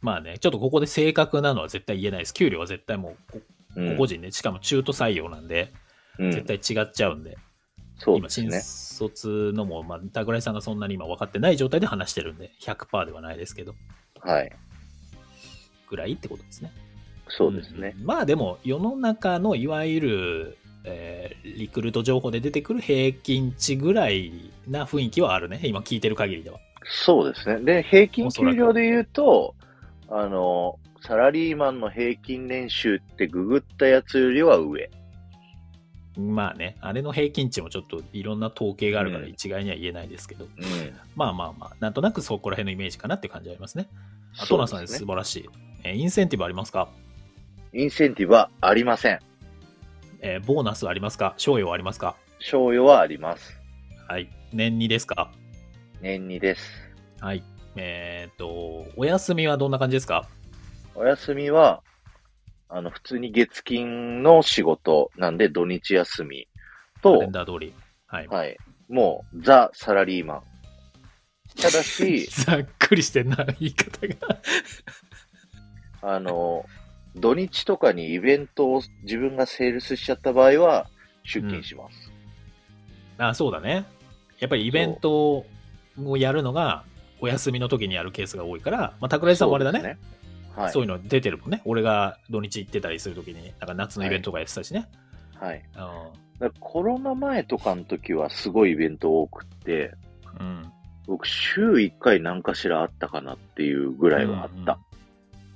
まあね、ちょっとここで正確なのは絶対言えないです。給料は絶対もうこうん個々人で、しかも中途採用なんで、うん絶対違っちゃうんで、そうですね。卒のも、まあ、桜井さんがそんなに今分かってない状態で話してるんで、100%ではないですけど、はい。ぐらいってことですね。そうですね。んまあでも、世の中のいわゆる、えーリクルート情報で出てくる平均値ぐらいな雰囲気はあるね。今聞いてる限りでは。そうですね。で、平均給料で言うと、あの、サラリーマンの平均年収ってググったやつよりは上。まあね、あれの平均値もちょっといろんな統計があるからうん一概には言えないですけど、うん。まあまあまあ、なんとなくそこら辺のイメージかなって感じありますね。あトナさんね。晴らしい。えーインセンティブありますか、インセンティブはありません。えーボーナスはありますか？賞与はありますか？賞与はあります。はい。年にですか？年にです。はい。えっ、と、お休みはどんな感じですか？お休みは、あの、普通に月金の仕事なんで土日休みとカレン、ダー通り。はい。はい。もう、ザ・サラリーマン。ただし、ざっくりしてんな、言い方が。あの、土日とかにイベントを自分がセールスしちゃった場合は、出勤します。あ、そうだね。やっぱりイベントをやるのが、お休みの時にやるケースが多いから、まあ、桜井さんもあれだね。そうですはい。そういうの出てるもんね。俺が土日行ってたりする時に、なんか夏のイベントとかやってたしね。はい。うだからコロナ前とかの時はすごいイベント多くって、ん。うん。僕週1回何かしらあったかなっていうぐらいはあった。うん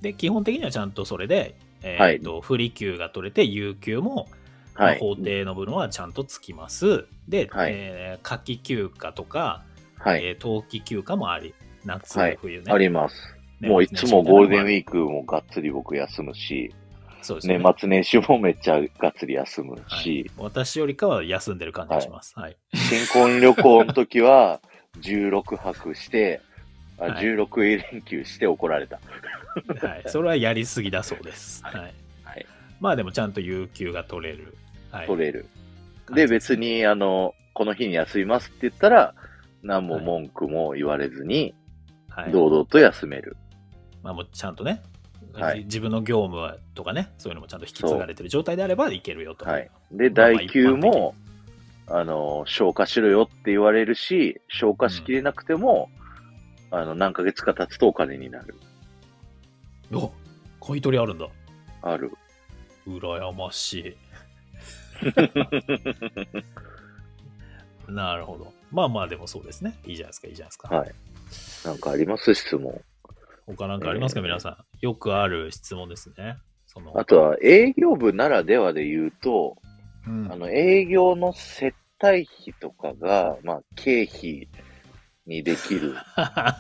で、基本的にはちゃんとそれで、えはいーと不利給が取れて、有給も、まあはい。法定の部分はちゃんとつきます。で、はいえー夏季休暇とか、はい。えー冬季休暇もあり、夏、はい冬ね。あります。ねもういつもゴールデンウーィークもがっつり僕休むし、ク。そうですね。年末年始もめっちゃがっつり休むはいし、私よりかは休んでる感じがします。はい。新婚旅行の時は 16泊して、あはい16連休して怒られた。はい。それはやりすぎだそうです。はい。はい。まあでもちゃんと有給が取れる。はい。取れる。感じで、別に、あの、この日に休みますって言ったら、何も文句も言われずに、はい。堂々と休める。まあもうちゃんとね、はい自分の業務とかね、そういうのもちゃんと引き継がれてる状態であればいけるよと。はい。で、代休も、あの、消化しろよって言われるし、消化しきれなくても、あの、何ヶ月か経つとお金になる。お買い取りあるんだ。ある。羨ましい。なるほど。まあまあでもそうですね。いいじゃないですか、いいじゃないですか。はい。なんかあります？質問。他なんかありますか、えー皆さん。よくある質問ですね。その、あとは、営業部ならではで言うと、うんあの、営業の接待費とかが、まあ、経費にできる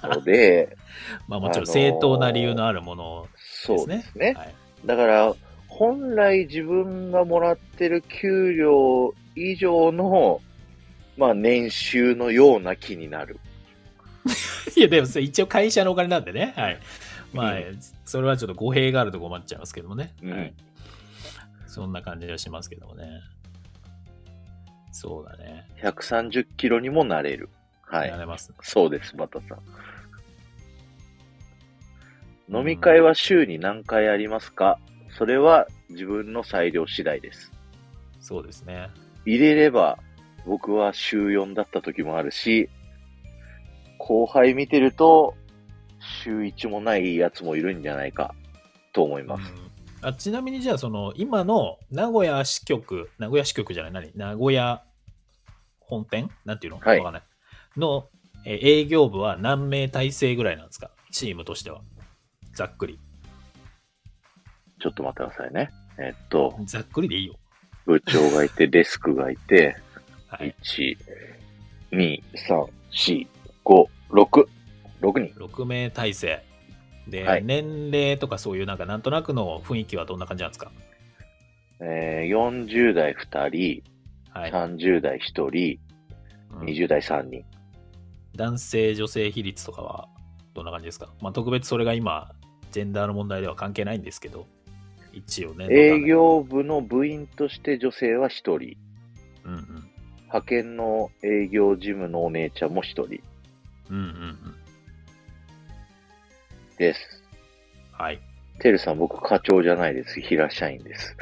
ので、まあもちろんあのー正当な理由のあるものですね。そうですね。はい。だから、本来自分がもらってる給料以上の、まあ、年収のような気になる。いや、でもそれ一応会社のお金なんでね。はい。まあ、うそれはちょっと語弊があると困っちゃいますけどもね。うんはい。そんな感じがしますけどもね。そうだね。130キロにもなれる。はい。やれます。そうです、バタさん。飲み会は週に何回ありますか？それは自分の裁量次第です。そうですね。入れれば、僕は週4だった時もあるし、後輩見てると、週1もないやつもいるんじゃないか、と思います。うんあちなみにじゃあ、その、今の名古屋支局、名古屋支局じゃない、何？名古屋本店？なんていうの？わ、はいかんない。の、えー営業部は何名体制ぐらいなんですか？チームとしては。ざっくり。ちょっと待ってくださいね。えっと、ざっくりでいいよ。部長がいて、デスクがいて、はい。1、2、3、4、5、6、6人。6名体制。で、はい年齢とかそういうなんかなんとなくの雰囲気はどんな感じなんですか？えー、40代2人、はい。30代1人、うん20代3人。男性、女性比率とかはどんな感じですか？まあ特別それが今、ジェンダーの問題では関係ないんですけど、一応ね。営業部の部員として女性は1人。うんうん。派遣の営業事務のお姉ちゃんも1人うんうんうん。です。はい。てるさん、僕課長じゃないです。平社員です。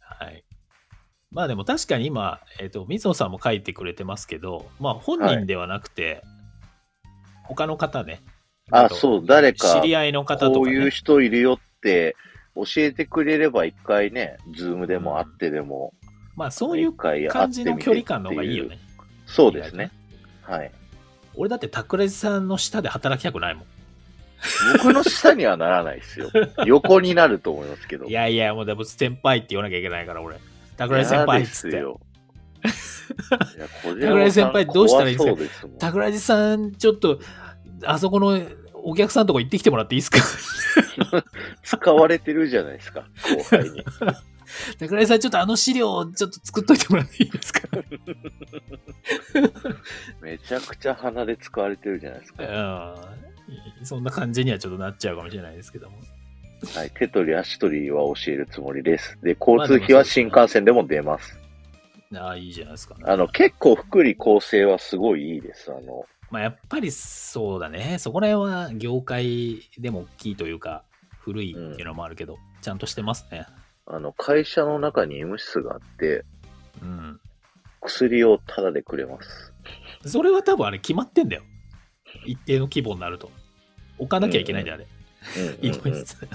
はい。まあでも確かに今、えっ、と、水野さんも書いてくれてますけど、まあ本人ではなくて、他の方ね。あえっとそう誰か知り合いの方とか、ね。こういう人いるよって教えてくれれば一回ね、ズームでも会ってでも、まあそういう感じの距離感の方がいいよね。そうですね。はい。俺だって桜地さんの下で働きたくないもん。僕の下にはならないですよ。横になると思いますけど。いやいや、もうでも先輩って言わなきゃいけないから、俺。桜地先輩っつって。桜井 先輩どうしたらいいんですか？桜地さん、ちょっと、あそこのお客さんとこ行ってきてもらっていいですか？使われてるじゃないですか、後輩に。桜井さん、ちょっとあの資料をちょっと作っといてもらっていいですか？めちゃくちゃ鼻で使われてるじゃないですか。うん。そんな感じにはちょっとなっちゃうかもしれないですけども。はい。手取り足取りは教えるつもりです。で、交通費は新幹線でも出ます。ああ、いいじゃないですか。あの、結構福利厚生はすごいいいです。あの、まあ、やっぱりそうだね。そこら辺は業界でも大きいというか、古いっていうのもあるけど、ちゃんとしてますね。あの、会社の中に医務室があって、うん。薬をタダでくれます。それは多分あれ決まってんだよ。一定の規模になると。置かなきゃいけないんだよ、あれ。うん医うんうん務室。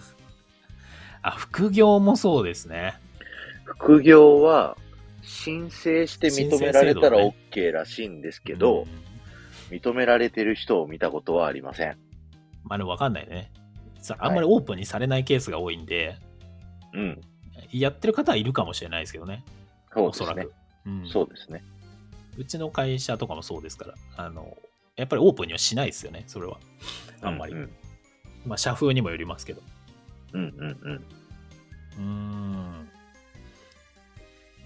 あ、副業もそうですね。副業は、申請して認められたら OK らしいんですけど、うん認められてる人を見たことはありません。まあでも分かんないね。さあんまりオープンにされないケースが多いんで、うん。やってる方はいるかもしれないですけどね。そうですねおそらく。。うん、そうですね。うちの会社とかもそうですから、あの、やっぱりオープンにはしないですよね、それは。あんまり。うんまあ、社風にもよりますけど。うんうんうん。うーん。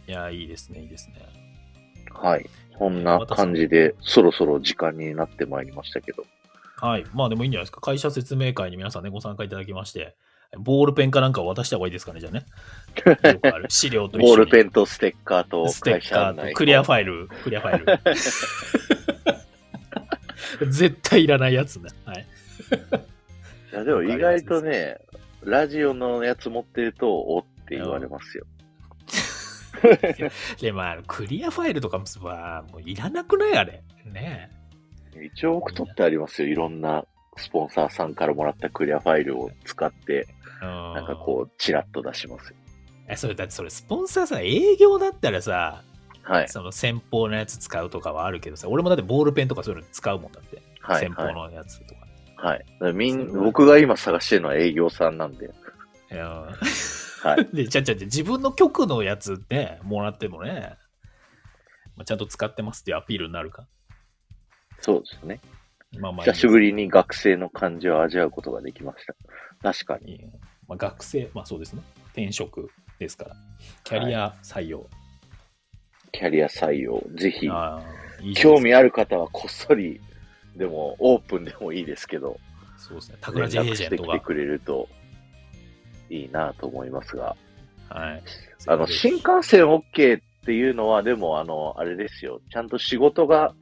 いや、いいですね、いいですね。はい。こんな感じで、そろそろ時間になってまいりましたけど。はい。まあでもいいんじゃないですか。会社説明会に皆さんね、ご参加いただきまして、ボールペンかなんかを渡した方がいいですかね、じゃあね。よくある資料と一緒に。ボールペンとステッカーとステッカーとクリアファイル、クリアファイル。絶対いらないやつね。はい。いや、でも意外とね、ラジオのやつ持ってると、おって言われますよ。で、まあ、クリアファイルとかもさ、もういらなくないあれ？ね一応僕取ってありますよ。いろんなスポンサーさんからもらったクリアファイルを使って、え。ななんかこう、チラッと出しますよ。う。え、それだってそれ、スポンサーさ、営業だったらさ、はい。その先方のやつ使うとかはあるけどさ、俺もだってボールペンとかそういうの使うもんだって。はい。先方はい。のやつとか。はい。みん僕が今探してるのは営業さんなんで。いやはい。で、ちゃちゃちゃ、自分の曲のやつね、もらってもね、まあ、ちゃんと使ってますっていうアピールになるか。そうですね。まあまあ久しぶりに学生の感じを味わうことができました。確かに。まあ、学生、まあそうですね。転職ですから。キャリア採用。キャリア採用、ぜひ、いい興味ある方はこっそり、でも、オープンでもいいですけど、そうですね。タ連クラジエー絡ジェントが。してきてくれるといいなと思いますが、はい。あの、新幹線 OK っていうのは、でも、あの、あれですよ。ちゃんと仕事が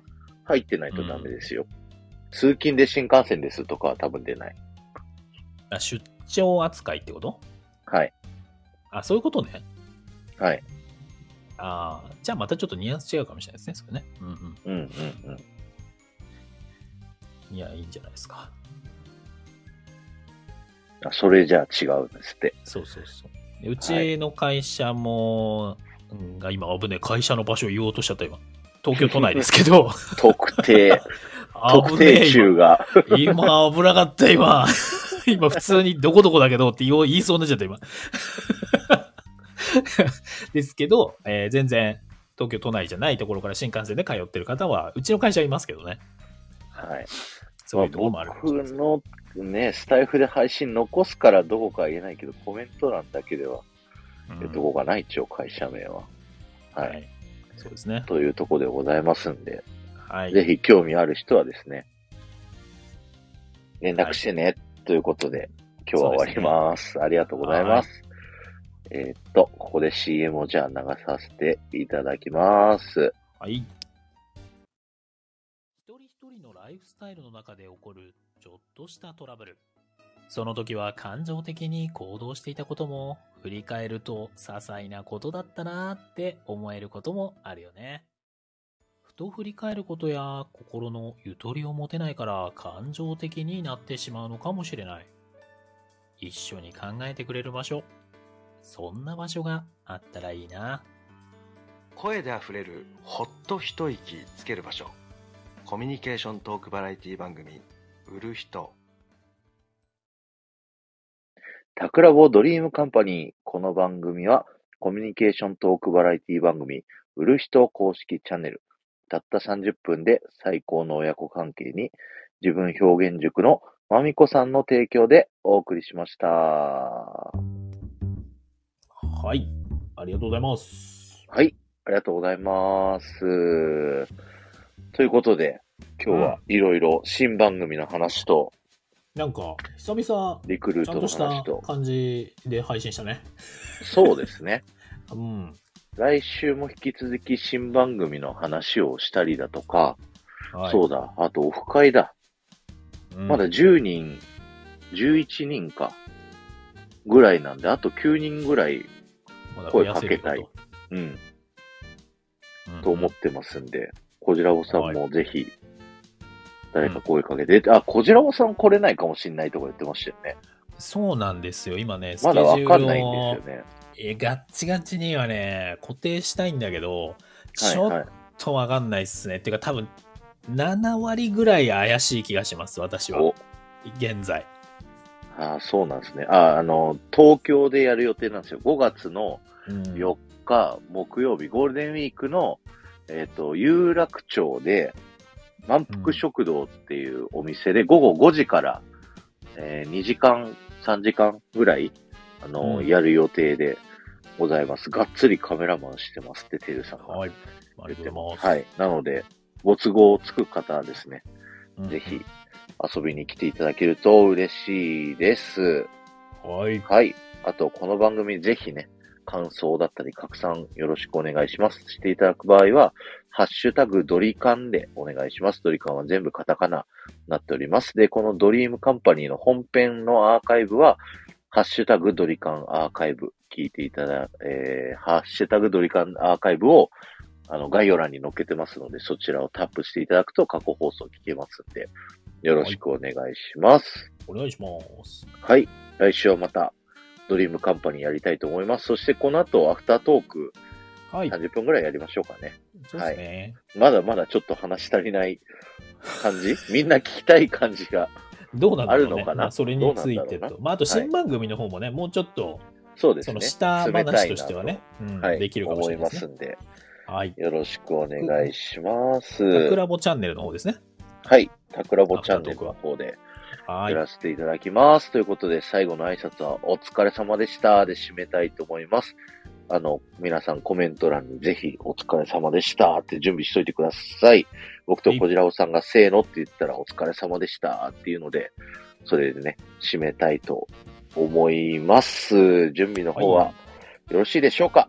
入ってないとダメですよ。通勤で新幹線ですとかは多分出ない。あ出張扱いってこと？はい。あ、そういうことね。はい。ああ、じゃあまたちょっとニュアンス違うかもしれないですね。それね。うんうんうんうん。うん。いや、いいんじゃないですか。あそれじゃあ違うんですって。そうそうそう。でうちの会社も、うんが今危ねえ、会社の場所を言おうとしちゃった今。東京都内ですけど、特定、特定中が。今。今危なかった今。今普通にどこどこだけどって言いそうになっちゃった今。ですけど、えー全然東京都内じゃないところから新幹線で通ってる方は、うちの会社はいますけどね。はい。そういうところもあるかもしれない僕のね、スタイフで配信残すからどこかは言えないけど、コメント欄だけではうん言うとこがない、一応会社名は。はい。はい。そうですね。というところでございますんで、はい。ぜひ興味ある人はですね、連絡してね、ということで、今日は終わります。ありがとうございます。えーっと、ここで CM をじゃあ流させていただきます。はい。ライフスタイルの中で起こるちょっとしたトラブル。その時は感情的に行動していたことも、振り返ると些細なことだったなーって思えることもあるよね。ふと振り返ることや心のゆとりを持てないから感情的になってしまうのかもしれない。一緒に考えてくれる場所。そんな場所があったらいいな。声であふれるほっと一息つける場所コミュニケーショントークバラエティ番組「売る人タクラボドリームカンパニー。この番組はコミュニケーショントークバラエティ番組、売る人公式チャンネル。たった30分で最高の親子関係に自分表現塾のまみこさんの提供でお送りしました。ははい。ありがとうございます。い。ありがとうございます。ということで、今日はいろいろ新番組の話と、なんか、久々、リクルートのちゃんとした話と、感じで配信したね。そうですね。うん。来週も引き続き新番組の話をしたりだとか、はい。そうだ、あとオフ会だ。うんまだ10人、11人か、ぐらいなんで、あと9人ぐらい、まだ声かけたい。うんと思ってますんで、こじらぼさんもぜひ、誰か声かけて、あ、こじらぼさん来れないかもしんないとか言ってましたよね。そうなんですよ。今ね、スまだケジュールわかんないんをですよね。えガッチガチにはね、固定したいんだけど、ちょっはいはい。とわかんないっすね。っていうか多分、7割ぐらい怪しい気がします、私はお。現在。あそうなんですね。あ、あの、東京でやる予定なんですよ。5月のうん4日、木曜日、ゴールデンウィークの、えっ、と、有楽町で、満腹食堂っていうお店で、午後5時から、えー2時間、3時間ぐらい、あの、うんやる予定でございます。がっつりカメラマンしてますって、てるさんがはい。言ってます。はい。なので、ご都合つく方はですね、うんぜひ遊びに来ていただけると嬉しいです。はい。はい。あと、この番組ぜひね、感想だったり拡散よろしくお願いします。していただく場合は、ハッシュタグドリカンでお願いします。ドリカンは全部カタカナになっております。で、このドリームカンパニーの本編のアーカイブは、ハッシュタグドリカンアーカイブ聞いていただ、えー、ハッシュタグドリカンアーカイブをあの概要欄に載っけてますので、そちらをタップしていただくと過去放送聞けますんで、よろしくお願いします。お願いします。はい。来週はまた、ドリームカンパニーやりたいと思います。そしてこの後、アフタートーク、はい。30分ぐらいやりましょうかね。そうですね。まだまだちょっと話し足りない感じ？みんな聞きたい感じが。どうなんだろうね。あるのかな？まあそれについ。てとまあ、あと新番組の方もね、もうちょっと、そうですね。その下話としてはね、うんはい、できるかもしれない思いでね。ますすんで、はい。よろしくお願いします。タクラボチャンネルの方ですね。はい。タクラボチャンネルの方ではい。やらせていただきます。ということで、最後の挨拶はお疲れ様でしたで締めたいと思います。あの、皆さんコメント欄にぜひお疲れ様でしたって準備しといてください。僕とこじらおさんがせーのって言ったらお疲れ様でしたっていうので、それでね、締めたいと思います。準備の方ははよろしいでしょうか？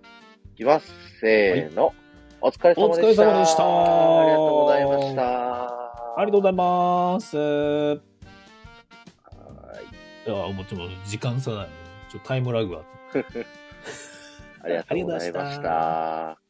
いきます。せーの。お疲れ様でした。お疲れ様でしたありがとうございました。ありがとうございます。いはいや、もちろん時間差ない。ちょっとタイムラグは。ありがとうございました。